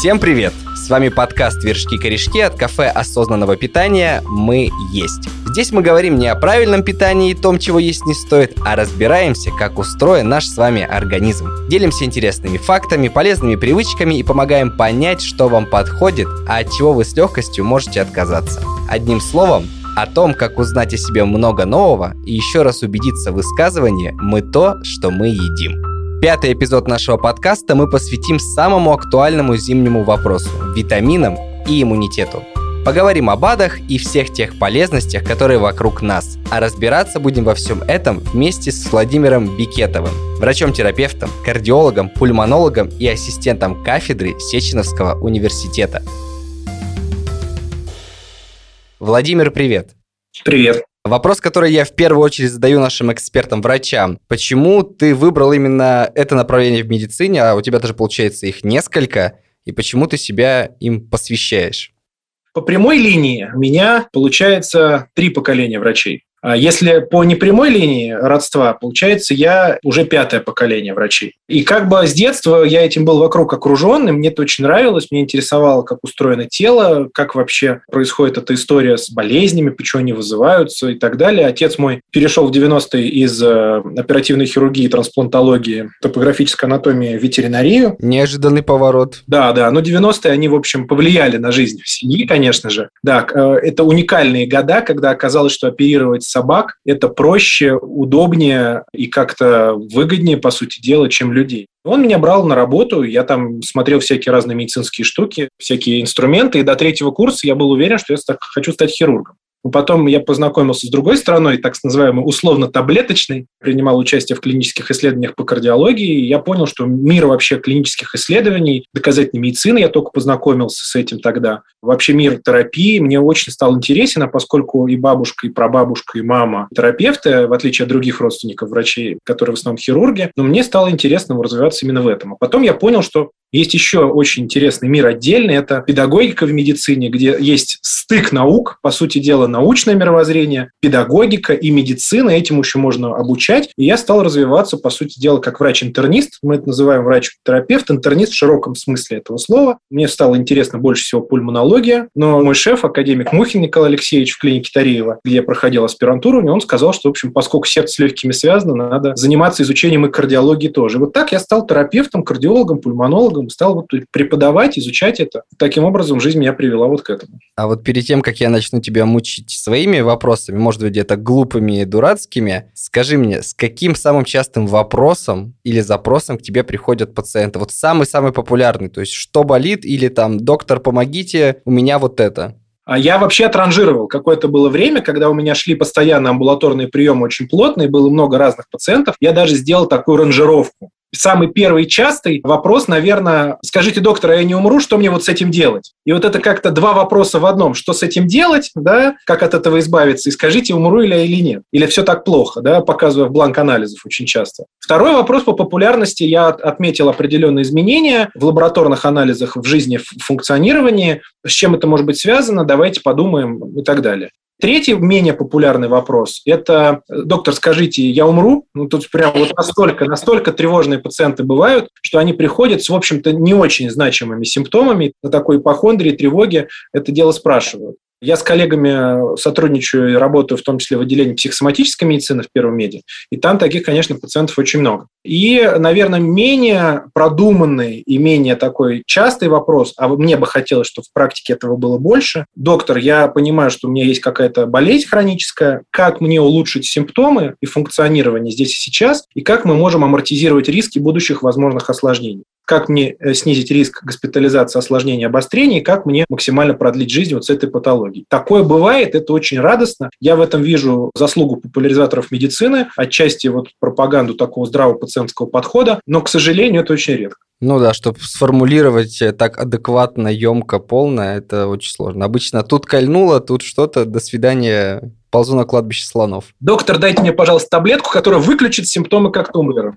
Всем привет! С вами подкаст «Вершки-корешки» от кафе осознанного питания «Мы есть». Здесь мы говорим не о правильном питании и том, чего есть не стоит, а разбираемся, как устроен наш с вами организм. Делимся интересными фактами, полезными привычками и помогаем понять, что вам подходит, а от чего вы с легкостью можете отказаться. Одним словом, о том, как узнать о себе много нового и еще раз убедиться в высказывании «мы то, что мы едим». Пятый эпизод нашего подкаста мы посвятим самому актуальному зимнему вопросу – витаминам и иммунитету. Поговорим о БАДах и всех тех полезностях, которые вокруг нас. А разбираться будем во всем этом вместе с Владимиром Бикетовым, врачом-терапевтом, кардиологом, пульмонологом и ассистентом кафедры Сеченовского университета. Владимир, привет. Привет. Вопрос, который я в первую очередь задаю нашим экспертам-врачам. Почему ты выбрал именно это направление в медицине, а у тебя даже получается их несколько, и почему ты себя им посвящаешь? По прямой линии у меня получается три поколения врачей. А если по непрямой линии родства, получается, я уже пятое поколение врачей. И как бы с детства я этим был вокруг окруженным, мне это очень нравилось, мне интересовало, как устроено тело, как вообще происходит эта история с болезнями, почему они вызываются и так далее. Отец мой перешел в 90-е из э, оперативной хирургии, трансплантологии, топографической анатомии в ветеринарию. Неожиданный поворот. Да, да, но 90-е, они, в общем, повлияли на жизнь в семьи, конечно же. Да, э, это уникальные года, когда оказалось, что оперировать собак это проще, удобнее и как-то выгоднее, по сути дела, чем людей. Он меня брал на работу, я там смотрел всякие разные медицинские штуки, всякие инструменты, и до третьего курса я был уверен, что я хочу стать хирургом. Потом я познакомился с другой стороной, так называемой условно-таблеточной, принимал участие в клинических исследованиях по кардиологии, и я понял, что мир вообще клинических исследований, доказательной медицины, я только познакомился с этим тогда. Вообще мир терапии мне очень стал интересен, а поскольку и бабушка, и прабабушка, и мама терапевты, в отличие от других родственников врачей, которые в основном хирурги, но мне стало интересно развиваться именно в этом. А потом я понял, что есть еще очень интересный мир отдельный, это педагогика в медицине, где есть стык наук, по сути дела, научное мировоззрение, педагогика и медицина, этим еще можно обучать. И я стал развиваться, по сути дела, как врач-интернист, мы это называем врач-терапевт, интернист в широком смысле этого слова. Мне стало интересно больше всего пульмонология, но мой шеф, академик Мухин Николай Алексеевич в клинике Тареева, где я проходил аспирантуру, он сказал, что, в общем, поскольку сердце с легкими связано, надо заниматься изучением и кардиологии тоже. И вот так я стал терапевтом, кардиологом, пульмонологом, психологом, стал вот преподавать, изучать это. Таким образом, жизнь меня привела вот к этому. А вот перед тем, как я начну тебя мучить своими вопросами, может быть, где-то глупыми и дурацкими, скажи мне, с каким самым частым вопросом или запросом к тебе приходят пациенты? Вот самый-самый популярный, то есть что болит или там, доктор, помогите, у меня вот это. А я вообще отранжировал. Какое-то было время, когда у меня шли постоянно амбулаторные приемы очень плотные, было много разных пациентов. Я даже сделал такую ранжировку самый первый частый вопрос, наверное, скажите, доктор, а я не умру, что мне вот с этим делать? И вот это как-то два вопроса в одном. Что с этим делать, да, как от этого избавиться, и скажите, умру ли я или нет? Или все так плохо, да, показывая в бланк анализов очень часто. Второй вопрос по популярности. Я отметил определенные изменения в лабораторных анализах в жизни, в функционировании. С чем это может быть связано? Давайте подумаем и так далее. Третий, менее популярный вопрос – это, доктор, скажите, я умру? Ну, тут прям вот настолько, настолько тревожные пациенты бывают, что они приходят с, в общем-то, не очень значимыми симптомами, на такой ипохондрии, тревоге это дело спрашивают. Я с коллегами сотрудничаю и работаю в том числе в отделении психосоматической медицины в Первом меди, и там таких, конечно, пациентов очень много. И, наверное, менее продуманный и менее такой частый вопрос, а мне бы хотелось, чтобы в практике этого было больше. Доктор, я понимаю, что у меня есть какая-то болезнь хроническая, как мне улучшить симптомы и функционирование здесь и сейчас, и как мы можем амортизировать риски будущих возможных осложнений как мне э, снизить риск госпитализации, осложнения, обострения, и как мне максимально продлить жизнь вот с этой патологией. Такое бывает, это очень радостно. Я в этом вижу заслугу популяризаторов медицины, отчасти вот пропаганду такого здравого пациентского подхода, но, к сожалению, это очень редко. Ну да, чтобы сформулировать э, так адекватно, емко, полно, это очень сложно. Обычно тут кольнуло, тут что-то, до свидания, ползу на кладбище слонов. Доктор, дайте мне, пожалуйста, таблетку, которая выключит симптомы как тумблера.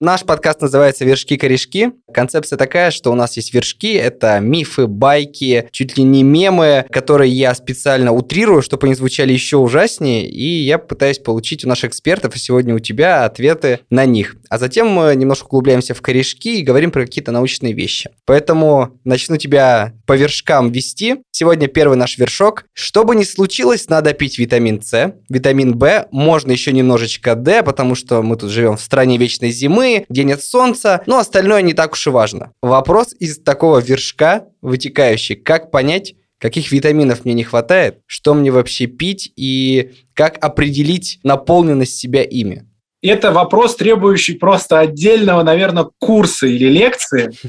Наш подкаст называется «Вершки-корешки». Концепция такая, что у нас есть вершки, это мифы, байки, чуть ли не мемы, которые я специально утрирую, чтобы они звучали еще ужаснее, и я пытаюсь получить у наших экспертов, и сегодня у тебя, ответы на них. А затем мы немножко углубляемся в корешки и говорим про какие-то научные вещи. Поэтому начну тебя по вершкам вести. Сегодня первый наш вершок. Что бы ни случилось, надо пить витамин С, витамин В, можно еще немножечко D, потому что мы тут живем в стране вечной зимы, где нет солнца, но остальное не так уж и важно. Вопрос из такого вершка вытекающий. Как понять, каких витаминов мне не хватает, что мне вообще пить и как определить наполненность себя ими? Это вопрос, требующий просто отдельного, наверное, курса или лекции.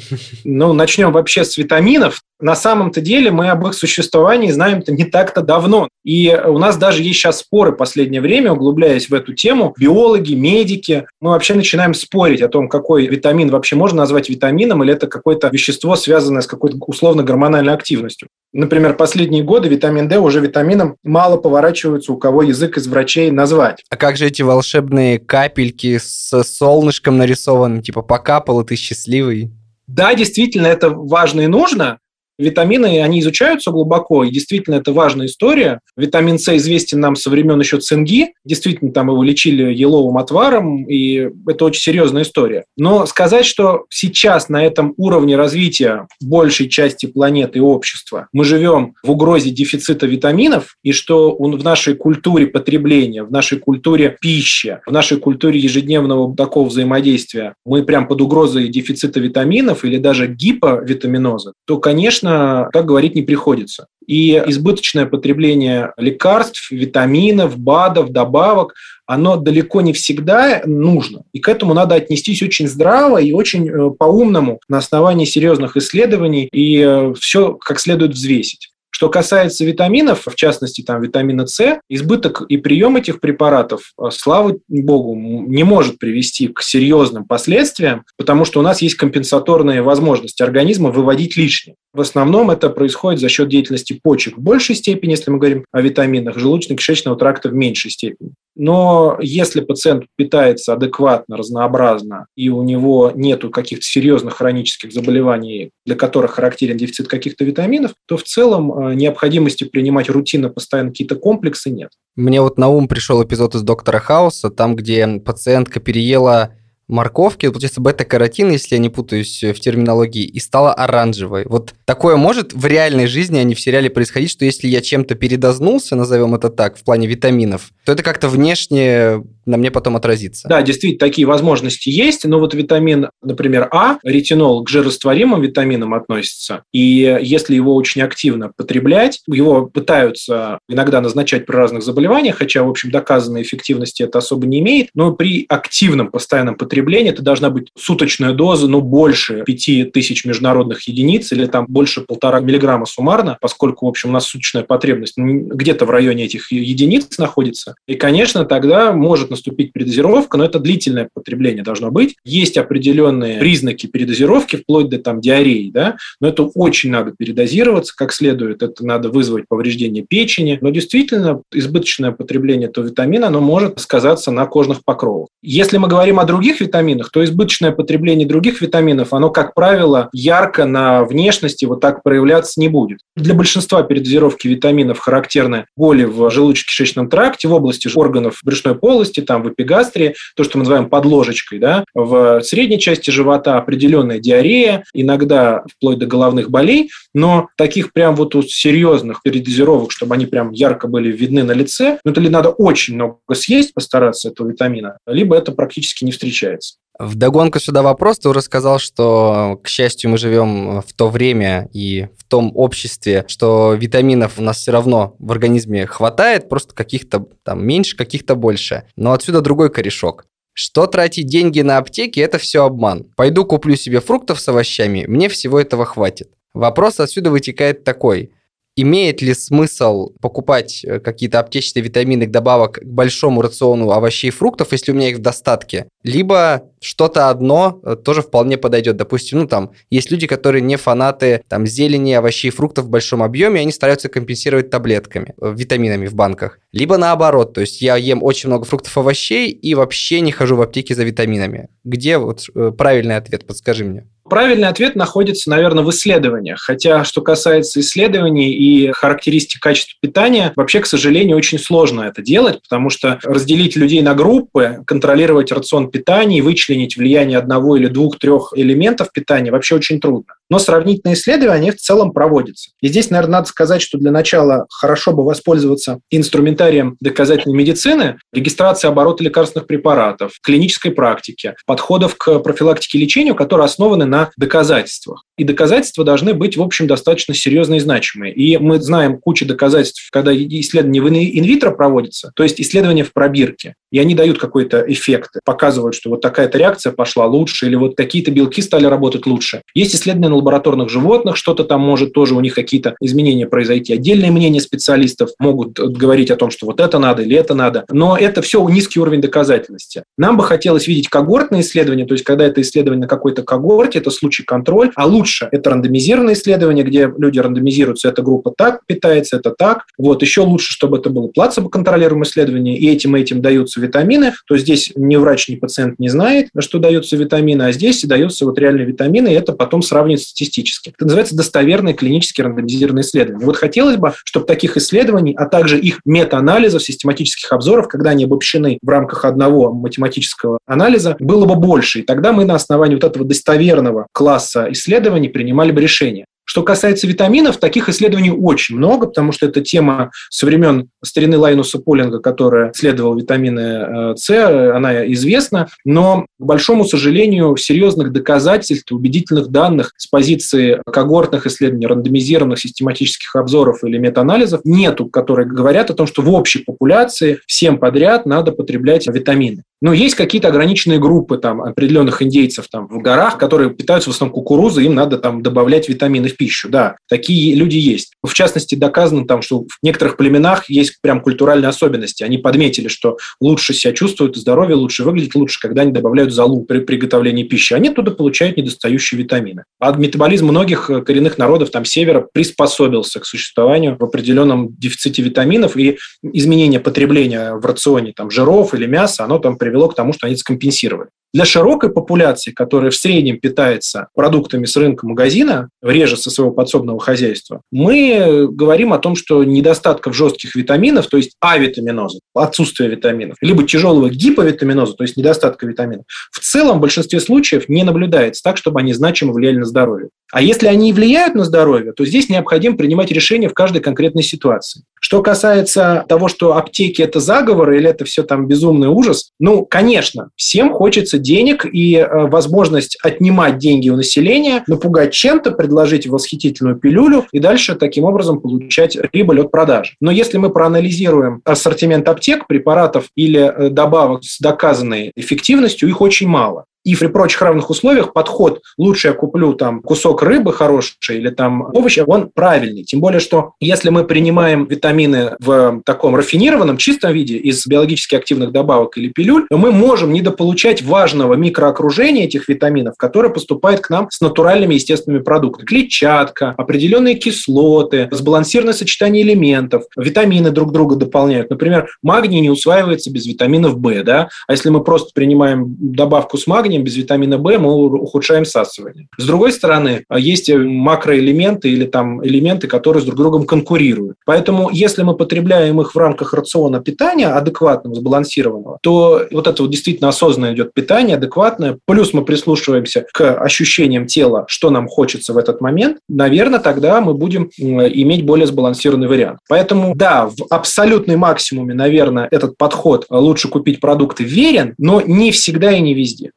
Ну, начнем вообще с витаминов на самом-то деле мы об их существовании знаем-то не так-то давно. И у нас даже есть сейчас споры в последнее время, углубляясь в эту тему. Биологи, медики, мы вообще начинаем спорить о том, какой витамин вообще можно назвать витамином, или это какое-то вещество, связанное с какой-то условно-гормональной активностью. Например, последние годы витамин D уже витамином мало поворачивается, у кого язык из врачей назвать. А как же эти волшебные капельки с солнышком нарисованным, типа покапал, и ты счастливый? Да, действительно, это важно и нужно, Витамины, они изучаются глубоко, и действительно это важная история. Витамин С известен нам со времен еще цинги, действительно там его лечили еловым отваром, и это очень серьезная история. Но сказать, что сейчас на этом уровне развития большей части планеты и общества мы живем в угрозе дефицита витаминов, и что в нашей культуре потребления, в нашей культуре пищи, в нашей культуре ежедневного такого взаимодействия мы прям под угрозой дефицита витаминов или даже гиповитаминоза, то, конечно, конечно, так говорить не приходится. И избыточное потребление лекарств, витаминов, БАДов, добавок, оно далеко не всегда нужно. И к этому надо отнестись очень здраво и очень э, по-умному на основании серьезных исследований и э, все как следует взвесить. Что касается витаминов, в частности там витамина С, избыток и прием этих препаратов, э, слава богу, не может привести к серьезным последствиям, потому что у нас есть компенсаторные возможности организма выводить лишнее. В основном это происходит за счет деятельности почек в большей степени, если мы говорим о витаминах, желудочно-кишечного тракта в меньшей степени. Но если пациент питается адекватно, разнообразно, и у него нет каких-то серьезных хронических заболеваний, для которых характерен дефицит каких-то витаминов, то в целом э, необходимости принимать рутинно постоянно какие-то комплексы нет. Мне вот на ум пришел эпизод из «Доктора Хауса», там, где пациентка переела морковки, получается бета-каротин, если я не путаюсь в терминологии, и стала оранжевой. Вот такое может в реальной жизни, а не в сериале происходить, что если я чем-то передознулся, назовем это так, в плане витаминов, то это как-то внешне на мне потом отразится. Да, действительно, такие возможности есть, но вот витамин, например, А, ретинол к жирорастворимым витаминам относится, и если его очень активно потреблять, его пытаются иногда назначать при разных заболеваниях, хотя, в общем, доказанной эффективности это особо не имеет, но при активном постоянном потреблении это должна быть суточная доза, ну, больше 5000 международных единиц или там больше полтора миллиграмма суммарно, поскольку, в общем, у нас суточная потребность где-то в районе этих единиц находится. И, конечно, тогда может наступить передозировка, но это длительное потребление должно быть. Есть определенные признаки передозировки, вплоть до там диареи, да, но это очень надо передозироваться как следует, это надо вызвать повреждение печени, но действительно избыточное потребление этого витамина, оно может сказаться на кожных покровах. Если мы говорим о других витаминах, то избыточное потребление других витаминов, оно, как правило, ярко на внешности вот так проявляться не будет. Для большинства передозировки витаминов характерны боли в желудочно-кишечном тракте, в области органов брюшной полости, там в эпигастрии, то, что мы называем подложечкой, да, в средней части живота определенная диарея, иногда вплоть до головных болей, но таких прям вот серьезных передозировок, чтобы они прям ярко были видны на лице, ну, это ли надо очень много съесть, постараться этого витамина, либо это практически не встречается. В догонку сюда вопрос. Ты уже сказал, что, к счастью, мы живем в то время и в том обществе, что витаминов у нас все равно в организме хватает, просто каких-то там меньше, каких-то больше. Но отсюда другой корешок. Что тратить деньги на аптеки – это все обман. Пойду куплю себе фруктов с овощами, мне всего этого хватит. Вопрос отсюда вытекает такой. Имеет ли смысл покупать э, какие-то аптечные витамины к добавок к большому рациону овощей и фруктов, если у меня их в достатке? Либо что-то одно э, тоже вполне подойдет. Допустим, ну там есть люди, которые не фанаты там зелени, овощей и фруктов в большом объеме, они стараются компенсировать таблетками, э, витаминами в банках. Либо наоборот, то есть я ем очень много фруктов и овощей и вообще не хожу в аптеке за витаминами. Где вот правильный ответ, подскажи мне. Правильный ответ находится, наверное, в исследованиях. Хотя, что касается исследований и характеристик качества питания, вообще, к сожалению, очень сложно это делать, потому что разделить людей на группы, контролировать рацион питания и вычленить влияние одного или двух-трех элементов питания вообще очень трудно. Но сравнительные исследования в целом проводятся. И здесь, наверное, надо сказать, что для начала хорошо бы воспользоваться инструментарием доказательной медицины, регистрации оборота лекарственных препаратов, клинической практики, подходов к профилактике и лечению, которые основаны на доказательствах. И доказательства должны быть, в общем, достаточно серьезные и значимые. И мы знаем кучу доказательств, когда исследования в инвитро проводятся, то есть исследования в пробирке, и они дают какой-то эффект, показывают, что вот такая-то реакция пошла лучше, или вот такие-то белки стали работать лучше. Есть исследования лабораторных животных, что-то там может тоже у них какие-то изменения произойти. Отдельные мнения специалистов могут говорить о том, что вот это надо или это надо. Но это все низкий уровень доказательности. Нам бы хотелось видеть когортные исследования, то есть когда это исследование на какой-то когорте, это случай контроль, а лучше это рандомизированное исследование, где люди рандомизируются, эта группа так питается, это так. Вот еще лучше, чтобы это было плацебо-контролируемое исследование, и этим и этим даются витамины, то здесь ни врач, ни пациент не знает, что даются витамины, а здесь даются вот реальные витамины, и это потом сравнивать статистически. Это называется достоверные клинические рандомизированные исследования. Вот хотелось бы, чтобы таких исследований, а также их мета-анализов, систематических обзоров, когда они обобщены в рамках одного математического анализа, было бы больше. И тогда мы на основании вот этого достоверного класса исследований принимали бы решение. Что касается витаминов, таких исследований очень много, потому что это тема со времен старины Лайнуса Полинга, которая исследовал витамины э, С, она известна, но, к большому сожалению, серьезных доказательств, убедительных данных с позиции когортных исследований, рандомизированных систематических обзоров или метаанализов нету, которые говорят о том, что в общей популяции всем подряд надо потреблять витамины. Но есть какие-то ограниченные группы там, определенных индейцев там, в горах, которые питаются в основном кукурузой, им надо там добавлять витамины в пищу. Да, такие люди есть. В частности, доказано, там, что в некоторых племенах есть прям культуральные особенности. Они подметили, что лучше себя чувствуют, здоровье лучше выглядит лучше, когда они добавляют залу при приготовлении пищи. Они туда получают недостающие витамины. А метаболизм многих э, коренных народов там севера приспособился к существованию в определенном дефиците витаминов, и изменение потребления в рационе там, жиров или мяса, оно там привело к тому, что они скомпенсировали. Для широкой популяции, которая в среднем питается продуктами с рынка магазина, реже со своего подсобного хозяйства, мы говорим о том, что недостатков жестких витаминов, то есть авитаминоза, отсутствие витаминов, либо тяжелого гиповитаминоза, то есть недостатка витаминов, в целом в большинстве случаев не наблюдается так, чтобы они значимо влияли на здоровье. А если они влияют на здоровье, то здесь необходимо принимать решения в каждой конкретной ситуации. Что касается того, что аптеки – это заговор или это все там безумный ужас, ну, конечно, всем хочется денег и э, возможность отнимать деньги у населения, напугать чем-то, предложить восхитительную пилюлю и дальше таким образом получать прибыль от продажи. Но если мы проанализируем ассортимент аптек, препаратов или э, добавок с доказанной эффективностью, их очень мало и при прочих равных условиях подход «лучше я куплю там кусок рыбы хороший или там овощи», он правильный. Тем более, что если мы принимаем витамины в таком рафинированном, чистом виде из биологически активных добавок или пилюль, то мы можем недополучать важного микроокружения этих витаминов, которое поступает к нам с натуральными естественными продуктами. Клетчатка, определенные кислоты, сбалансированное сочетание элементов, витамины друг друга дополняют. Например, магний не усваивается без витаминов В, да? а если мы просто принимаем добавку с магнием, магнием, без витамина В мы ухудшаем всасывание. С другой стороны, есть макроэлементы или там элементы, которые с друг другом конкурируют. Поэтому, если мы потребляем их в рамках рациона питания адекватного, сбалансированного, то вот это вот действительно осознанно идет питание, адекватное, плюс мы прислушиваемся к ощущениям тела, что нам хочется в этот момент, наверное, тогда мы будем иметь более сбалансированный вариант. Поэтому, да, в абсолютной максимуме, наверное, этот подход лучше купить продукты верен, но не всегда и не везде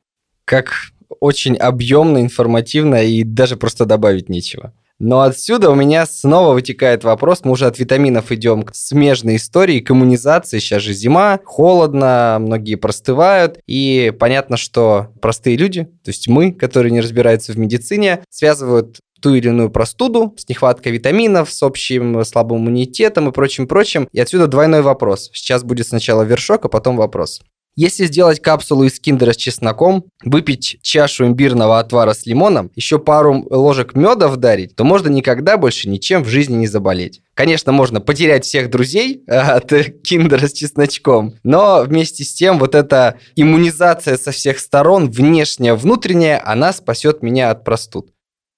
как очень объемно, информативно и даже просто добавить нечего. Но отсюда у меня снова вытекает вопрос, мы уже от витаминов идем к смежной истории, к иммунизации. Сейчас же зима, холодно, многие простывают. И понятно, что простые люди, то есть мы, которые не разбираются в медицине, связывают ту или иную простуду с нехваткой витаминов, с общим слабым иммунитетом и прочим-прочим. И отсюда двойной вопрос. Сейчас будет сначала вершок, а потом вопрос. Если сделать капсулу из киндера с чесноком, выпить чашу имбирного отвара с лимоном, еще пару ложек меда вдарить, то можно никогда больше ничем в жизни не заболеть. Конечно, можно потерять всех друзей от киндера с чесночком, но вместе с тем вот эта иммунизация со всех сторон, внешняя, внутренняя, она спасет меня от простуд.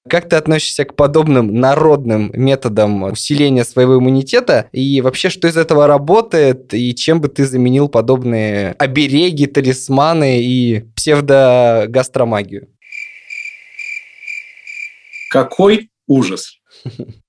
Как ты относишься к подобным народным методам усиления своего иммунитета? И вообще, что из этого работает? И чем бы ты заменил подобные обереги, талисманы и псевдогастромагию? Какой ужас!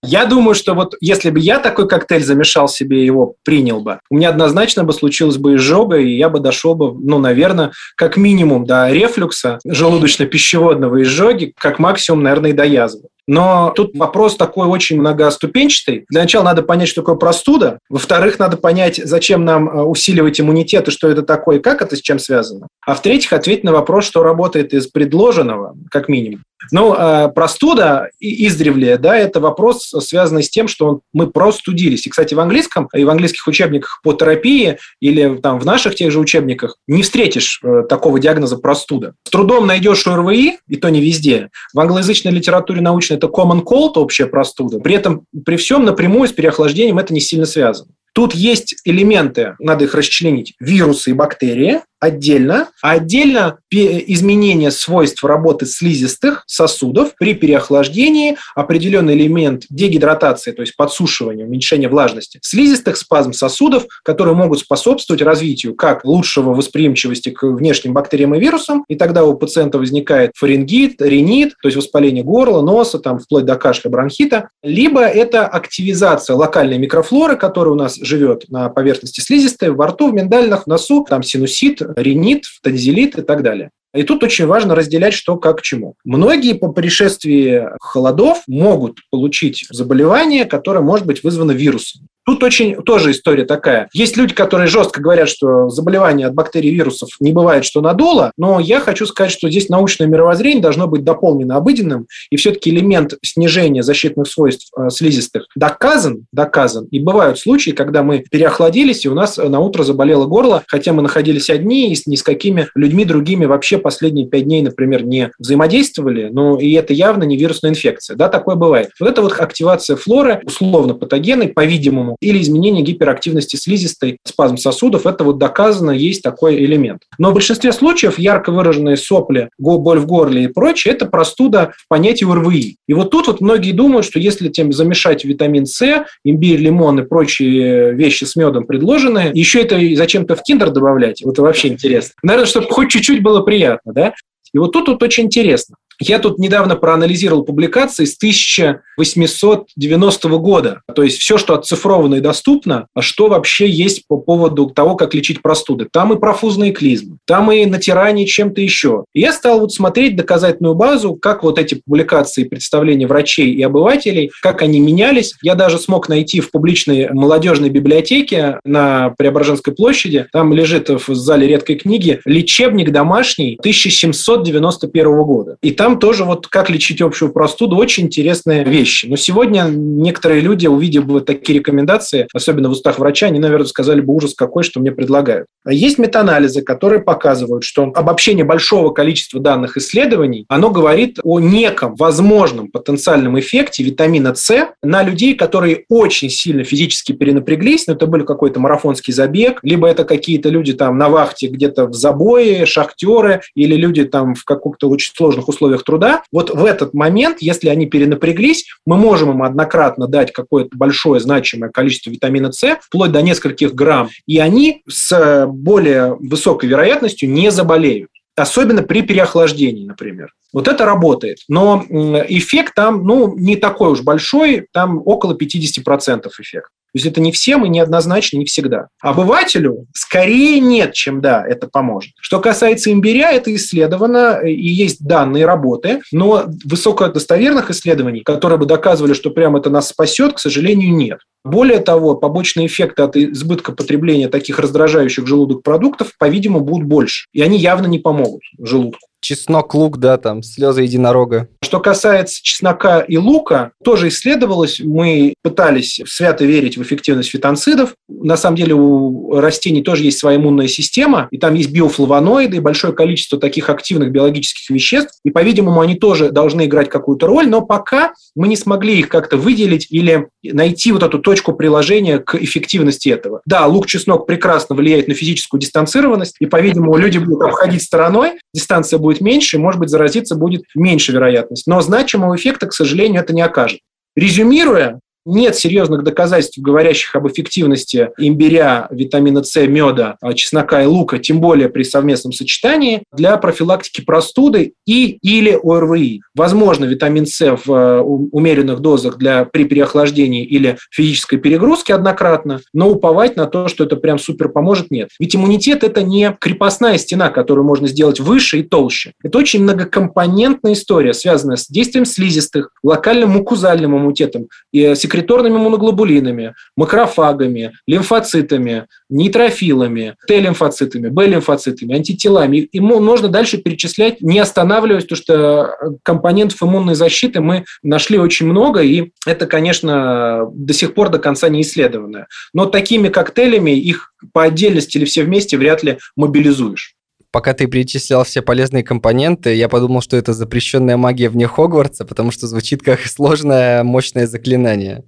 Я думаю, что вот если бы я такой коктейль замешал себе, его принял бы, у меня однозначно бы случилась бы изжога, и я бы дошел бы, ну, наверное, как минимум до рефлюкса, желудочно-пищеводного изжоги, как максимум, наверное, и до язвы. Но тут вопрос такой очень многоступенчатый. Для начала надо понять, что такое простуда. Во-вторых, надо понять, зачем нам э, усиливать иммунитет и что это такое, и как это с чем связано. А в-третьих, ответить на вопрос, что работает из предложенного, как минимум. Ну, э, простуда издревле, да, это вопрос, связанный с тем, что мы простудились. И, кстати, в английском и в английских учебниках по терапии или там в наших тех же учебниках не встретишь э, такого диагноза простуда. С трудом найдешь ОРВИ, и то не везде. В англоязычной литературе научной это common cold, общая простуда. При этом при всем напрямую с переохлаждением это не сильно связано. Тут есть элементы, надо их расчленить, вирусы и бактерии, отдельно, а отдельно изменение свойств работы слизистых сосудов при переохлаждении, определенный элемент дегидратации, то есть подсушивания, уменьшения влажности, слизистых спазм сосудов, которые могут способствовать развитию как лучшего восприимчивости к внешним бактериям и вирусам, и тогда у пациента возникает фарингит, ринит, то есть воспаление горла, носа, там, вплоть до кашля, бронхита, либо это активизация локальной микрофлоры, которая у нас живет на поверхности слизистой, во рту, в миндалинах, в носу, там синусит, ринит, танзелит и так далее. И тут очень важно разделять, что как к чему. Многие по пришествии холодов могут получить заболевание, которое может быть вызвано вирусом. Тут очень тоже история такая. Есть люди, которые жестко говорят, что заболевания от бактерий и вирусов не бывает, что надоло, но я хочу сказать, что здесь научное мировоззрение должно быть дополнено обыденным, и все-таки элемент снижения защитных свойств э, слизистых доказан, доказан. И бывают случаи, когда мы переохладились, и у нас на утро заболело горло, хотя мы находились одни и с ни с какими людьми другими вообще последние пять дней, например, не взаимодействовали, но и это явно не вирусная инфекция. Да, такое бывает. Вот это вот активация флоры, условно патогенной, по-видимому, или изменение гиперактивности слизистой, спазм сосудов. Это вот доказано, есть такой элемент. Но в большинстве случаев ярко выраженные сопли, боль в горле и прочее, это простуда в понятии РВИ. И вот тут вот многие думают, что если тем замешать витамин С, имбирь, лимон и прочие вещи с медом предложенные, еще это зачем-то в киндер добавлять, вот это вообще интересно. Наверное, чтобы хоть чуть-чуть было приятно, да? И вот тут вот очень интересно. Я тут недавно проанализировал публикации с 1890 года. То есть все, что оцифровано и доступно, а что вообще есть по поводу того, как лечить простуды. Там и профузные клизмы, там и натирание чем-то еще. И я стал вот смотреть доказательную базу, как вот эти публикации, представления врачей и обывателей, как они менялись. Я даже смог найти в публичной молодежной библиотеке на Преображенской площади, там лежит в зале редкой книги, лечебник домашний 1791 года. И там там тоже вот как лечить общую простуду, очень интересные вещи. Но сегодня некоторые люди, увидев бы такие рекомендации, особенно в устах врача, они, наверное, сказали бы ужас какой, что мне предлагают. А есть метаанализы, которые показывают, что обобщение большого количества данных исследований, оно говорит о неком возможном потенциальном эффекте витамина С на людей, которые очень сильно физически перенапряглись, но это был какой-то марафонский забег, либо это какие-то люди там на вахте где-то в забое, шахтеры, или люди там в каких-то очень сложных условиях условиях труда, вот в этот момент, если они перенапряглись, мы можем им однократно дать какое-то большое значимое количество витамина С, вплоть до нескольких грамм, и они с более высокой вероятностью не заболеют особенно при переохлаждении, например. Вот это работает. Но эффект там ну, не такой уж большой, там около 50% эффект. Есть это не всем и неоднозначно, не всегда. Обывателю скорее нет, чем да, это поможет. Что касается имбиря, это исследовано, и есть данные работы, но высокодостоверных исследований, которые бы доказывали, что прямо это нас спасет, к сожалению, нет. Более того, побочные эффекты от избытка потребления таких раздражающих желудок продуктов, по-видимому, будут больше. И они явно не помогут желудку чеснок, лук, да, там, слезы единорога. Что касается чеснока и лука, тоже исследовалось. Мы пытались свято верить в эффективность фитонцидов. На самом деле у растений тоже есть своя иммунная система, и там есть биофлавоноиды, и большое количество таких активных биологических веществ. И, по-видимому, они тоже должны играть какую-то роль, но пока мы не смогли их как-то выделить или найти вот эту точку приложения к эффективности этого. Да, лук, чеснок прекрасно влияет на физическую дистанцированность, и, по-видимому, люди будут обходить стороной, дистанция будет будет меньше, может быть, заразиться будет меньше вероятность. Но значимого эффекта, к сожалению, это не окажет. Резюмируя, нет серьезных доказательств, говорящих об эффективности имбиря, витамина С, меда, а, чеснока и лука, тем более при совместном сочетании, для профилактики простуды и или ОРВИ. Возможно, витамин С в а, умеренных дозах для, при переохлаждении или физической перегрузке однократно, но уповать на то, что это прям супер поможет, нет. Ведь иммунитет – это не крепостная стена, которую можно сделать выше и толще. Это очень многокомпонентная история, связанная с действием слизистых, локальным мукузальным иммунитетом и секреторными моноглобулинами, макрофагами, лимфоцитами, нейтрофилами, Т-лимфоцитами, Б-лимфоцитами, антителами. И можно дальше перечислять, не останавливаясь, потому что компонентов иммунной защиты мы нашли очень много, и это, конечно, до сих пор до конца не исследованное. Но такими коктейлями их по отдельности или все вместе вряд ли мобилизуешь пока ты перечислял все полезные компоненты, я подумал, что это запрещенная магия вне Хогвартса, потому что звучит как сложное, мощное заклинание.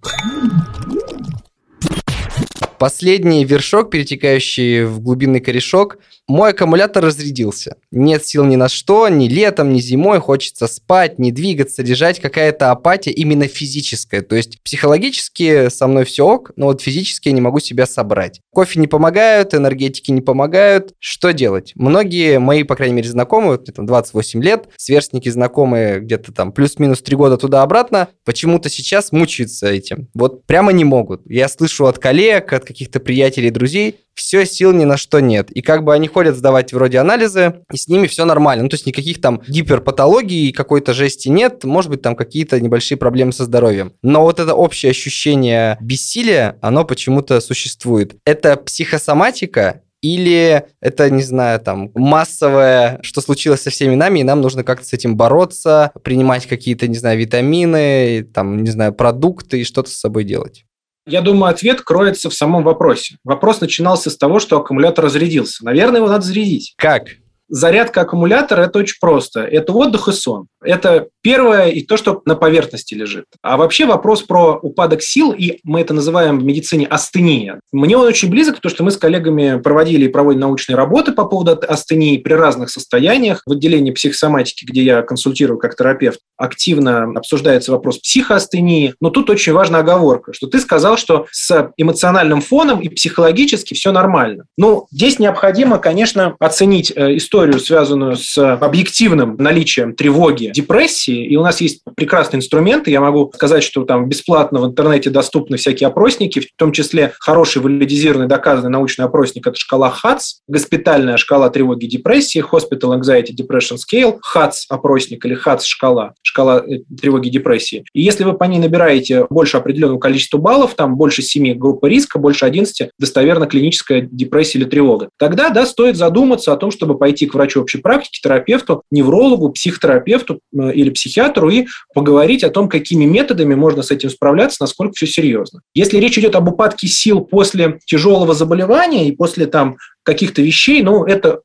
Последний вершок, перетекающий в глубинный корешок, мой аккумулятор разрядился. Нет сил ни на что, ни летом, ни зимой, хочется спать, не двигаться, лежать, какая-то апатия именно физическая. То есть психологически со мной все ок, но вот физически я не могу себя собрать. Кофе не помогают, энергетики не помогают. Что делать? Многие мои, по крайней мере, знакомые, вот мне там 28 лет, сверстники знакомые где-то там плюс-минус 3 года туда-обратно, почему-то сейчас мучаются этим. Вот прямо не могут. Я слышу от коллег, от каких-то приятелей, друзей, все, сил ни на что нет. И как бы они ходят сдавать вроде анализы, и с ними все нормально. Ну, то есть никаких там гиперпатологий, какой-то жести нет, может быть, там какие-то небольшие проблемы со здоровьем. Но вот это общее ощущение бессилия, оно почему-то существует. Это психосоматика или это, не знаю, там, массовое, что случилось со всеми нами, и нам нужно как-то с этим бороться, принимать какие-то, не знаю, витамины, там, не знаю, продукты и что-то с собой делать? Я думаю, ответ кроется в самом вопросе. Вопрос начинался с того, что аккумулятор разрядился. Наверное, его надо зарядить. Как? Зарядка аккумулятора – это очень просто. Это отдых и сон. Это первое и то, что на поверхности лежит. А вообще вопрос про упадок сил, и мы это называем в медицине астения. Мне он очень близок, потому что мы с коллегами проводили и проводим научные работы по поводу астении при разных состояниях. В отделении психосоматики, где я консультирую как терапевт, активно обсуждается вопрос психоастении. Но тут очень важная оговорка, что ты сказал, что с эмоциональным фоном и психологически все нормально. Ну, здесь необходимо, конечно, оценить э, историю, связанную с объективным наличием тревоги, депрессии, и у нас есть прекрасные инструменты. Я могу сказать, что там бесплатно в интернете доступны всякие опросники, в том числе хороший валидизированный, доказанный научный опросник – это шкала ХАЦ, госпитальная шкала тревоги и депрессии, Hospital Anxiety Depression Scale, ХАЦ опросник или ХАЦ шкала, шкала э, тревоги и депрессии. И если вы по ней набираете больше определенного количества баллов, там больше 7 группы риска, больше 11 достоверно клиническая депрессия или тревога, тогда да, стоит задуматься о том, чтобы пойти к врачу общей практики, терапевту, неврологу, психотерапевту э, или психиатру и поговорить о том, какими методами можно с этим справляться, насколько все серьезно. Если речь идет об упадке сил после тяжелого заболевания и после там каких-то вещей, ну, это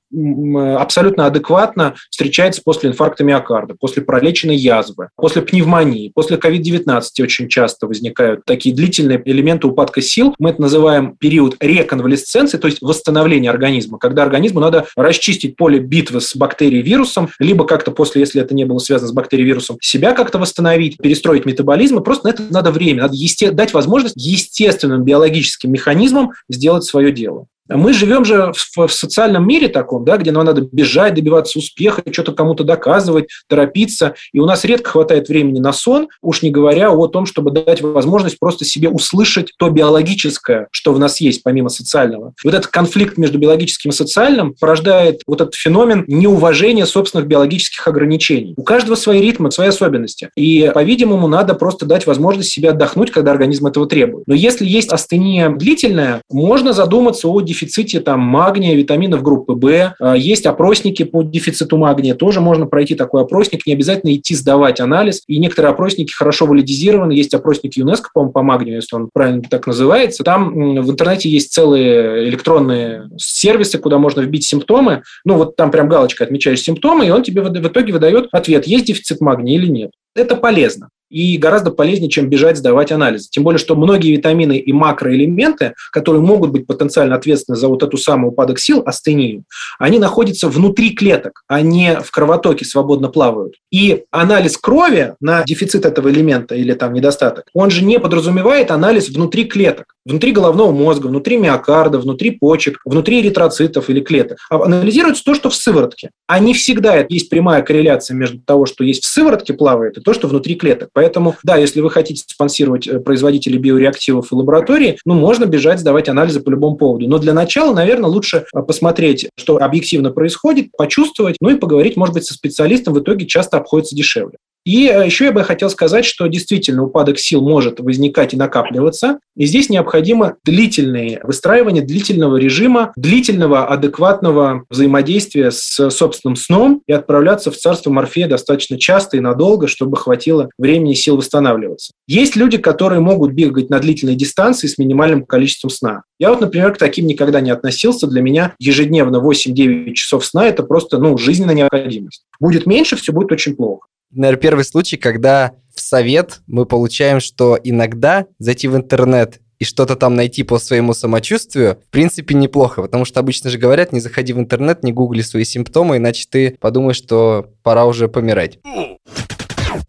абсолютно адекватно встречается после инфаркта миокарда, после пролеченной язвы, после пневмонии, после COVID-19 очень часто возникают такие длительные элементы упадка сил. Мы это называем период реконвалесценции, то есть восстановления организма, когда организму надо расчистить поле битвы с бактерией, вирусом, либо как-то после, если это не было связано с бактерией, вирусом, себя как-то восстановить, перестроить метаболизм, и просто на это надо время, надо есте- дать возможность естественным биологическим механизмам сделать свое дело. Мы живем же в, в социальном мире таком, да, где нам надо бежать, добиваться успеха, что-то кому-то доказывать, торопиться. И у нас редко хватает времени на сон, уж не говоря о том, чтобы дать возможность просто себе услышать то биологическое, что в нас есть, помимо социального. Вот этот конфликт между биологическим и социальным порождает вот этот феномен неуважения собственных биологических ограничений. У каждого свои ритмы, свои особенности. И, по-видимому, надо просто дать возможность себе отдохнуть, когда организм этого требует. Но если есть астения длительная, можно задуматься о дефиците там, магния, витаминов группы В. А, есть опросники по дефициту магния. Тоже можно пройти такой опросник. Не обязательно идти сдавать анализ. И некоторые опросники хорошо валидизированы. Есть опросник ЮНЕСКО, по-моему, по магнию, если он правильно так называется. Там в интернете есть целые электронные сервисы, куда можно вбить симптомы. Ну, вот там прям галочка отмечаешь симптомы, и он тебе в итоге выдает ответ, есть дефицит магния или нет. Это полезно и гораздо полезнее, чем бежать сдавать анализы. Тем более, что многие витамины и макроэлементы, которые могут быть потенциально ответственны за вот эту самую упадок сил, астению, они находятся внутри клеток, а не в кровотоке свободно плавают. И анализ крови на дефицит этого элемента или там недостаток, он же не подразумевает анализ внутри клеток, внутри головного мозга, внутри миокарда, внутри почек, внутри эритроцитов или клеток. А анализируется то, что в сыворотке. А не всегда есть прямая корреляция между того, что есть в сыворотке плавает, то, что внутри клеток. Поэтому, да, если вы хотите спонсировать э, производителей биореактивов в лаборатории, ну, можно бежать, сдавать анализы по любому поводу. Но для начала, наверное, лучше э, посмотреть, что объективно происходит, почувствовать, ну и поговорить, может быть, со специалистом. В итоге часто обходится дешевле. И э, еще я бы хотел сказать, что действительно упадок сил может возникать и накапливаться. И здесь необходимо длительное выстраивание длительного режима, длительного адекватного взаимодействия с собственным сном и отправляться в царство Морфея достаточно часто и надолго, чтобы хватило времени и сил восстанавливаться. Есть люди, которые могут бегать на длительной дистанции с минимальным количеством сна. Я вот, например, к таким никогда не относился. Для меня ежедневно 8-9 часов сна – это просто ну, жизненная необходимость. Будет меньше, все будет очень плохо наверное, первый случай, когда в совет мы получаем, что иногда зайти в интернет и что-то там найти по своему самочувствию, в принципе, неплохо, потому что обычно же говорят, не заходи в интернет, не гугли свои симптомы, иначе ты подумаешь, что пора уже помирать.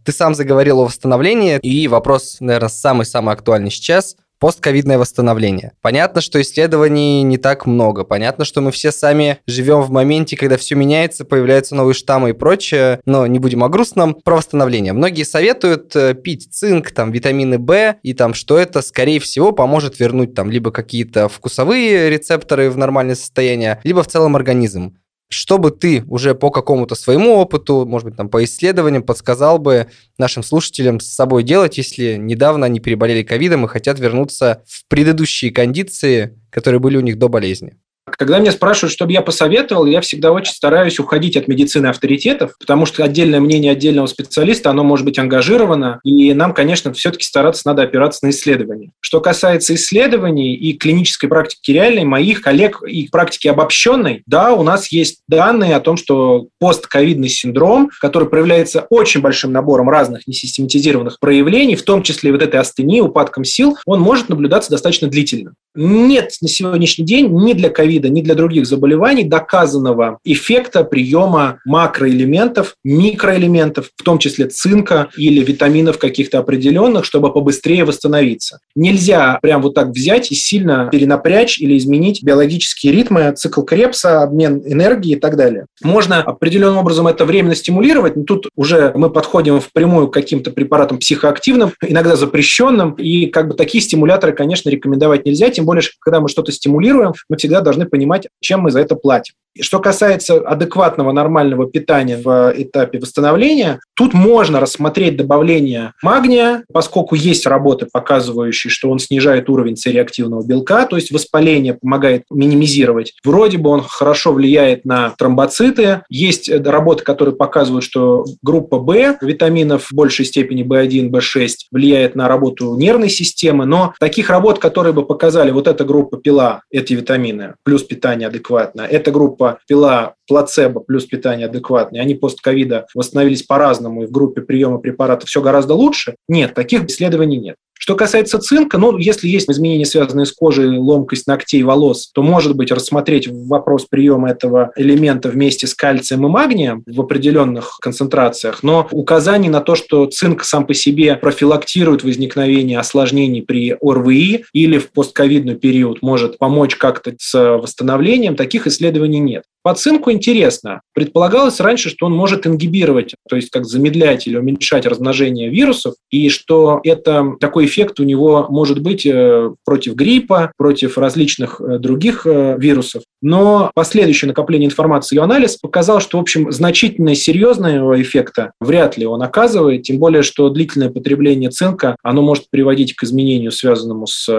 Ты сам заговорил о восстановлении, и вопрос, наверное, самый-самый актуальный сейчас постковидное восстановление. Понятно, что исследований не так много. Понятно, что мы все сами живем в моменте, когда все меняется, появляются новые штаммы и прочее. Но не будем о грустном. Про восстановление. Многие советуют э, пить цинк, там, витамины В, и там, что это, скорее всего, поможет вернуть там либо какие-то вкусовые рецепторы в нормальное состояние, либо в целом организм. Что бы ты уже по какому-то своему опыту, может быть, там по исследованиям подсказал бы нашим слушателям с собой делать, если недавно они переболели ковидом и хотят вернуться в предыдущие кондиции, которые были у них до болезни? Когда меня спрашивают, что бы я посоветовал, я всегда очень стараюсь уходить от медицины авторитетов, потому что отдельное мнение отдельного специалиста, оно может быть ангажировано, и нам, конечно, все-таки стараться надо опираться на исследования. Что касается исследований и клинической практики реальной, моих коллег и практики обобщенной, да, у нас есть данные о том, что постковидный синдром, который проявляется очень большим набором разных несистематизированных проявлений, в том числе вот этой астении, упадком сил, он может наблюдаться достаточно длительно. Нет на сегодняшний день ни для ковида, ни для других заболеваний доказанного эффекта приема макроэлементов, микроэлементов, в том числе цинка или витаминов каких-то определенных, чтобы побыстрее восстановиться. Нельзя прям вот так взять и сильно перенапрячь или изменить биологические ритмы, цикл Крепса, обмен энергии и так далее. Можно определенным образом это временно стимулировать, но тут уже мы подходим впрямую к каким-то препаратам психоактивным, иногда запрещенным, и как бы такие стимуляторы, конечно, рекомендовать нельзя, тем более, когда мы что-то стимулируем, мы всегда должны понимать, чем мы за это платим. Что касается адекватного нормального питания в этапе восстановления, тут можно рассмотреть добавление магния, поскольку есть работы, показывающие, что он снижает уровень цереактивного белка, то есть воспаление помогает минимизировать. Вроде бы он хорошо влияет на тромбоциты. Есть работы, которые показывают, что группа В витаминов в большей степени B1, B6 влияет на работу нервной системы, но таких работ, которые бы показали, вот эта группа пила эти витамины, плюс питание адекватно, эта группа группа пила плацебо плюс питание адекватное, они постковида восстановились по-разному, и в группе приема препаратов все гораздо лучше. Нет, таких исследований нет. Что касается цинка, ну, если есть изменения, связанные с кожей, ломкость ногтей, волос, то, может быть, рассмотреть вопрос приема этого элемента вместе с кальцием и магнием в определенных концентрациях. Но указаний на то, что цинк сам по себе профилактирует возникновение осложнений при ОРВИ или в постковидный период может помочь как-то с восстановлением, таких исследований нет. По цинку интересно. Предполагалось раньше, что он может ингибировать, то есть как замедлять или уменьшать размножение вирусов, и что это такой эффект у него может быть э, против гриппа, против различных э, других э, вирусов. Но последующее накопление информации и анализ показал, что, в общем, значительно серьезного эффекта вряд ли он оказывает, тем более, что длительное потребление цинка, оно может приводить к изменению, связанному с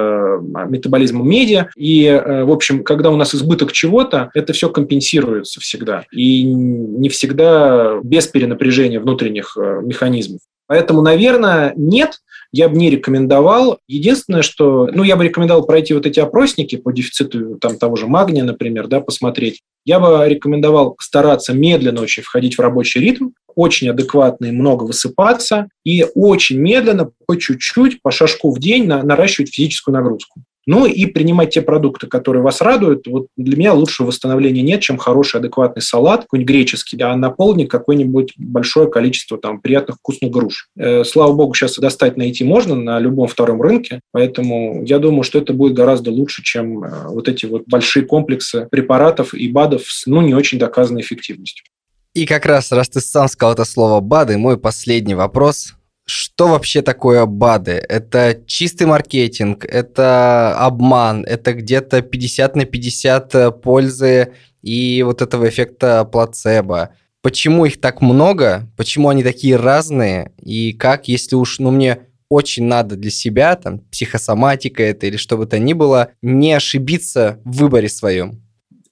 метаболизмом меди. И, в общем, когда у нас избыток чего-то, это все компенсирует фиксируется всегда. И не всегда без перенапряжения внутренних э, механизмов. Поэтому, наверное, нет, я бы не рекомендовал. Единственное, что, ну, я бы рекомендовал пройти вот эти опросники по дефициту там, того же магния, например, да, посмотреть. Я бы рекомендовал стараться медленно очень входить в рабочий ритм, очень адекватно и много высыпаться, и очень медленно, по чуть-чуть, по шажку в день наращивать физическую нагрузку. Ну и принимать те продукты, которые вас радуют. Вот для меня лучшего восстановления нет, чем хороший адекватный салат, какой-нибудь греческий, а на полдник какое-нибудь большое количество там приятных вкусных груш. Э, слава богу, сейчас достать найти можно на любом втором рынке, поэтому я думаю, что это будет гораздо лучше, чем э, вот эти вот большие комплексы препаратов и БАДов с ну, не очень доказанной эффективностью. И как раз, раз ты сам сказал это слово БАДы, мой последний вопрос что вообще такое БАДы? Это чистый маркетинг, это обман, это где-то 50 на 50 э, пользы и вот этого эффекта плацебо. Почему их так много? Почему они такие разные? И как, если уж, ну, мне очень надо для себя, там, психосоматика это или что бы то ни было, не ошибиться в выборе своем?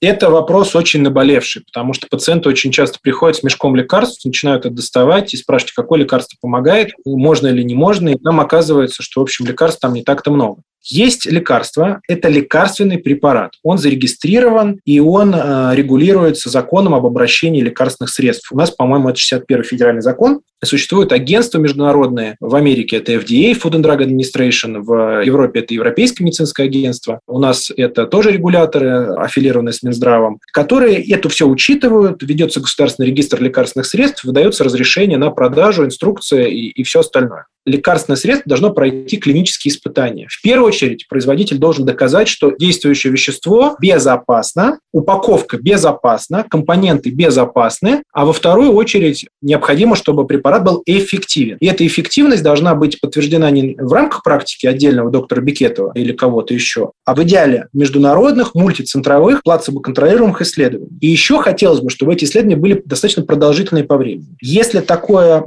Это вопрос очень наболевший, потому что пациенты очень часто приходят с мешком лекарств, начинают это доставать и спрашивать, какое лекарство помогает, можно или не можно, и там оказывается, что, в общем, лекарств там не так-то много. Есть лекарство, это лекарственный препарат. Он зарегистрирован, и он э, регулируется законом об обращении лекарственных средств. У нас, по-моему, это 61 федеральный закон. Существует агентство международное. В Америке это FDA, Food and Drug Administration. В Европе это Европейское медицинское агентство. У нас это тоже регуляторы, аффилированные с Минздравом, которые это все учитывают. Ведется государственный регистр лекарственных средств, выдается разрешение на продажу, инструкция и, и все остальное лекарственное средство должно пройти клинические испытания. В первую очередь производитель должен доказать, что действующее вещество безопасно, упаковка безопасна, компоненты безопасны, а во вторую очередь необходимо, чтобы препарат был эффективен. И эта эффективность должна быть подтверждена не в рамках практики отдельного доктора Бикетова или кого-то еще, а в идеале международных, мультицентровых, плацебо-контролируемых исследований. И еще хотелось бы, чтобы эти исследования были достаточно продолжительные по времени. Если такое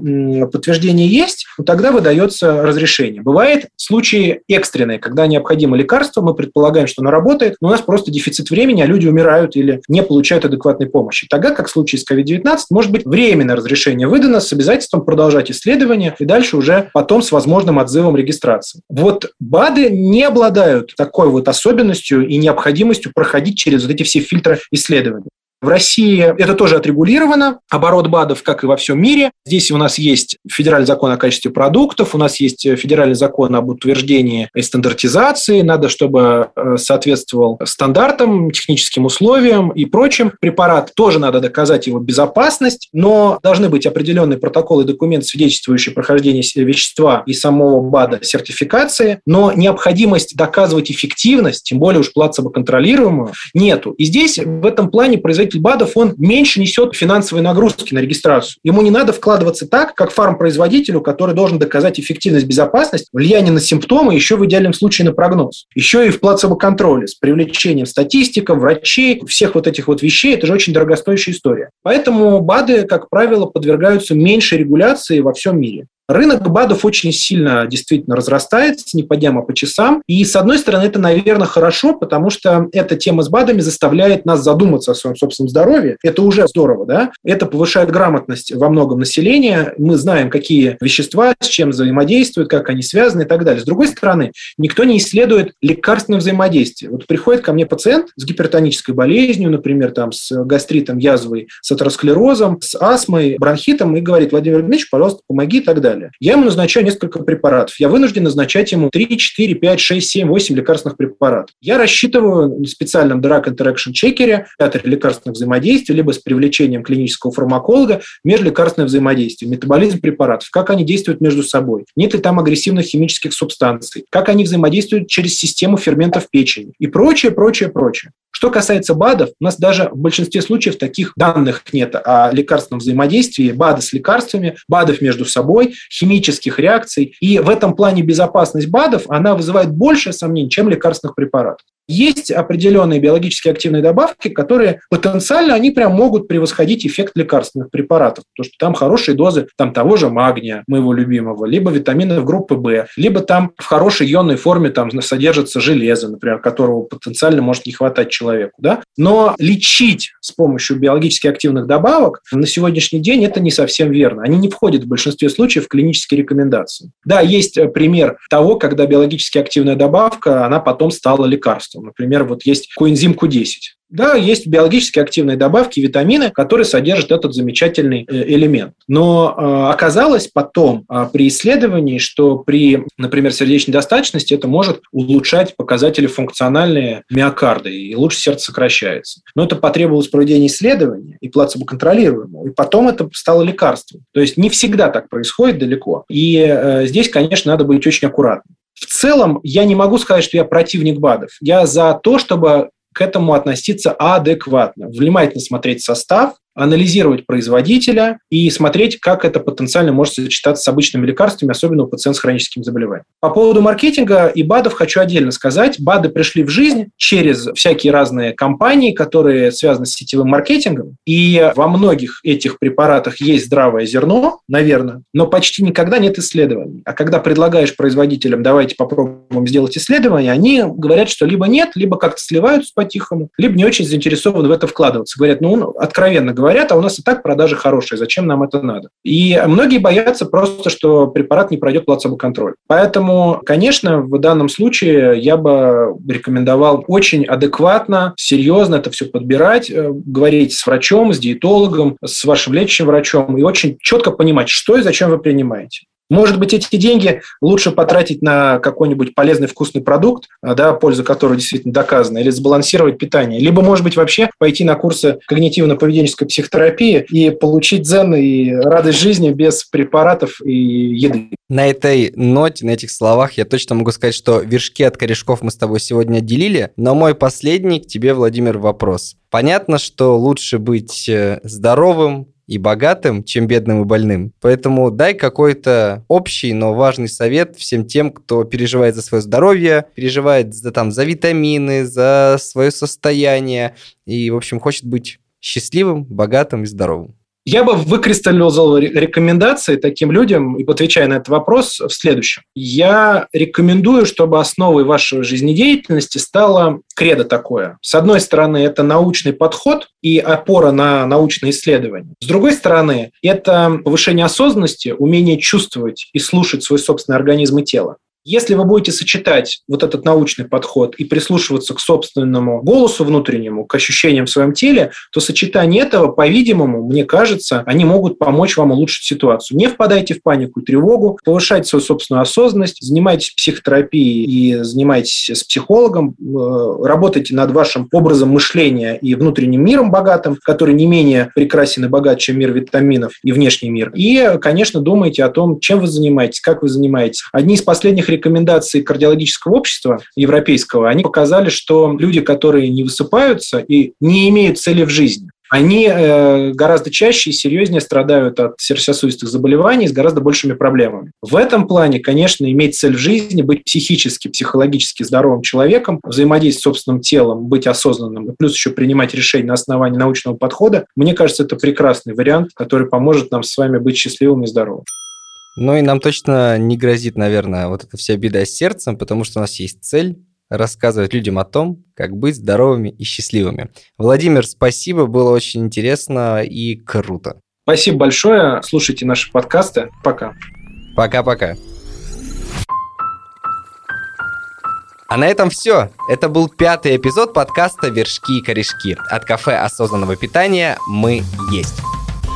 подтверждение есть, то тогда вы выдается разрешение. Бывает случаи экстренные, когда необходимо лекарство, мы предполагаем, что оно работает, но у нас просто дефицит времени, а люди умирают или не получают адекватной помощи. Тогда, как в случае с COVID-19, может быть временное разрешение выдано с обязательством продолжать исследование и дальше уже потом с возможным отзывом регистрации. Вот БАДы не обладают такой вот особенностью и необходимостью проходить через вот эти все фильтры исследований. В России это тоже отрегулировано, оборот БАДов, как и во всем мире. Здесь у нас есть федеральный закон о качестве продуктов, у нас есть федеральный закон об утверждении и стандартизации, надо, чтобы э, соответствовал стандартам, техническим условиям и прочим. Препарат тоже надо доказать его безопасность, но должны быть определенные протоколы и документы, свидетельствующие прохождение вещества и самого БАДа сертификации, но необходимость доказывать эффективность, тем более уж плацебо-контролируемую, нету. И здесь в этом плане производитель производитель БАДов, он меньше несет финансовые нагрузки на регистрацию. Ему не надо вкладываться так, как фармпроизводителю, который должен доказать эффективность, безопасность, влияние на симптомы, еще в идеальном случае на прогноз. Еще и в плацебо-контроле с привлечением статистиков, врачей, всех вот этих вот вещей. Это же очень дорогостоящая история. Поэтому БАДы, как правило, подвергаются меньшей регуляции во всем мире. Рынок БАДов очень сильно действительно разрастается, не по дням, а по часам. И, с одной стороны, это, наверное, хорошо, потому что эта тема с БАДами заставляет нас задуматься о своем собственном здоровье. Это уже здорово, да? Это повышает грамотность во многом населения. Мы знаем, какие вещества с чем взаимодействуют, как они связаны и так далее. С другой стороны, никто не исследует лекарственное взаимодействие. Вот приходит ко мне пациент с гипертонической болезнью, например, там, с гастритом, язвой, с атеросклерозом, с астмой, бронхитом и говорит, Владимир Дмитриевич, пожалуйста, помоги и так далее далее. Я ему назначаю несколько препаратов. Я вынужден назначать ему 3, 4, 5, 6, 7, 8 лекарственных препаратов. Я рассчитываю в специальном Drug Interaction чекере театре лекарственных взаимодействий, либо с привлечением клинического фармаколога межлекарственное взаимодействие, метаболизм препаратов, как они действуют между собой, нет ли там агрессивных химических субстанций, как они взаимодействуют через систему ферментов печени и прочее, прочее, прочее. Что касается БАДов, у нас даже в большинстве случаев таких данных нет о лекарственном взаимодействии БАДы с лекарствами, БАДов между собой, химических реакций. И в этом плане безопасность БАДов, она вызывает больше сомнений, чем лекарственных препаратов. Есть определенные биологически активные добавки, которые потенциально они прям могут превосходить эффект лекарственных препаратов, потому что там хорошие дозы там, того же магния, моего любимого, либо витаминов группы В, либо там в хорошей ионной форме там содержится железо, например, которого потенциально может не хватать человеку. Да? Но лечить с помощью биологически активных добавок на сегодняшний день это не совсем верно. Они не входят в большинстве случаев в клинические рекомендации. Да, есть пример того, когда биологически активная добавка, она потом стала лекарством лекарствам. Например, вот есть коэнзим Q10. Да, есть биологически активные добавки, витамины, которые содержат этот замечательный э, элемент. Но э, оказалось потом э, при исследовании, что при, например, сердечной достаточности это может улучшать показатели функциональные миокарда, и лучше сердце сокращается. Но это потребовалось проведения исследования и плацебо-контролируемого, и потом это стало лекарством. То есть не всегда так происходит далеко. И э, здесь, конечно, надо быть очень аккуратным. В целом, я не могу сказать, что я противник БАДов. Я за то, чтобы к этому относиться адекватно, внимательно смотреть состав, анализировать производителя и смотреть, как это потенциально может сочетаться с обычными лекарствами, особенно у пациентов с хроническим заболеванием. По поводу маркетинга и БАДов хочу отдельно сказать. БАДы пришли в жизнь через всякие разные компании, которые связаны с сетевым маркетингом. И во многих этих препаратах есть здравое зерно, наверное, но почти никогда нет исследований. А когда предлагаешь производителям, давайте попробуем сделать исследование, они говорят, что либо нет, либо как-то сливаются по-тихому, либо не очень заинтересованы в это вкладываться. Говорят, ну, откровенно говоря, говорят, а у нас и так продажи хорошие, зачем нам это надо? И многие боятся просто, что препарат не пройдет плацебо-контроль. Поэтому, конечно, в данном случае я бы рекомендовал очень адекватно, серьезно это все подбирать, э, говорить с врачом, с диетологом, с вашим лечащим врачом и очень четко понимать, что и зачем вы принимаете. Может быть, эти деньги лучше потратить на какой-нибудь полезный вкусный продукт, а, да, польза которого действительно доказана, или сбалансировать питание. Либо, может быть, вообще пойти на курсы когнитивно-поведенческой психотерапии и получить дзен и радость жизни без препаратов и еды. На этой ноте, на этих словах я точно могу сказать, что вершки от корешков мы с тобой сегодня отделили, но мой последний к тебе, Владимир, вопрос. Понятно, что лучше быть э, здоровым, и богатым, чем бедным и больным. Поэтому дай какой-то общий, но важный совет всем тем, кто переживает за свое здоровье, переживает за, там, за витамины, за свое состояние и, в общем, хочет быть счастливым, богатым и здоровым. Я бы выкристаллизовал рекомендации таким людям, и отвечая на этот вопрос, в следующем. Я рекомендую, чтобы основой вашей жизнедеятельности стало кредо такое. С одной стороны, это научный подход и опора на научные исследования. С другой стороны, это повышение осознанности, умение чувствовать и слушать свой собственный организм и тело. Если вы будете сочетать вот этот научный подход и прислушиваться к собственному голосу внутреннему, к ощущениям в своем теле, то сочетание этого, по-видимому, мне кажется, они могут помочь вам улучшить ситуацию. Не впадайте в панику и тревогу, повышайте свою собственную осознанность, занимайтесь психотерапией и занимайтесь с психологом, э, работайте над вашим образом мышления и внутренним миром богатым, который не менее прекрасен и богат, чем мир витаминов и внешний мир. И, конечно, думайте о том, чем вы занимаетесь, как вы занимаетесь. Одни из последних рекомендации кардиологического общества европейского, они показали, что люди, которые не высыпаются и не имеют цели в жизни, они э, гораздо чаще и серьезнее страдают от сердечно-сосудистых заболеваний с гораздо большими проблемами. В этом плане, конечно, иметь цель в жизни, быть психически, психологически здоровым человеком, взаимодействовать с собственным телом, быть осознанным, плюс еще принимать решения на основании научного подхода, мне кажется, это прекрасный вариант, который поможет нам с вами быть счастливым и здоровым. Ну и нам точно не грозит, наверное, вот эта вся беда с сердцем, потому что у нас есть цель рассказывать людям о том, как быть здоровыми и счастливыми. Владимир, спасибо, было очень интересно и круто. Спасибо большое. Слушайте наши подкасты. Пока. Пока-пока. А на этом все. Это был пятый эпизод подкаста «Вершки и корешки». От кафе осознанного питания «Мы есть».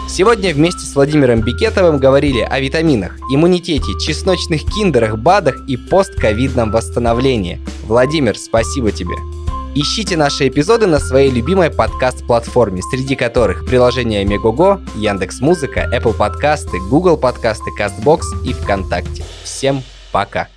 Сегодня вместе с Владимиром Бикетовым говорили о витаминах, иммунитете, чесночных киндерах, БАДах и постковидном восстановлении. Владимир, спасибо тебе. Ищите наши эпизоды на своей любимой подкаст-платформе, среди которых приложения Мегого, Яндекс Музыка, Apple подкасты, Google подкасты, Castbox и ВКонтакте. Всем пока!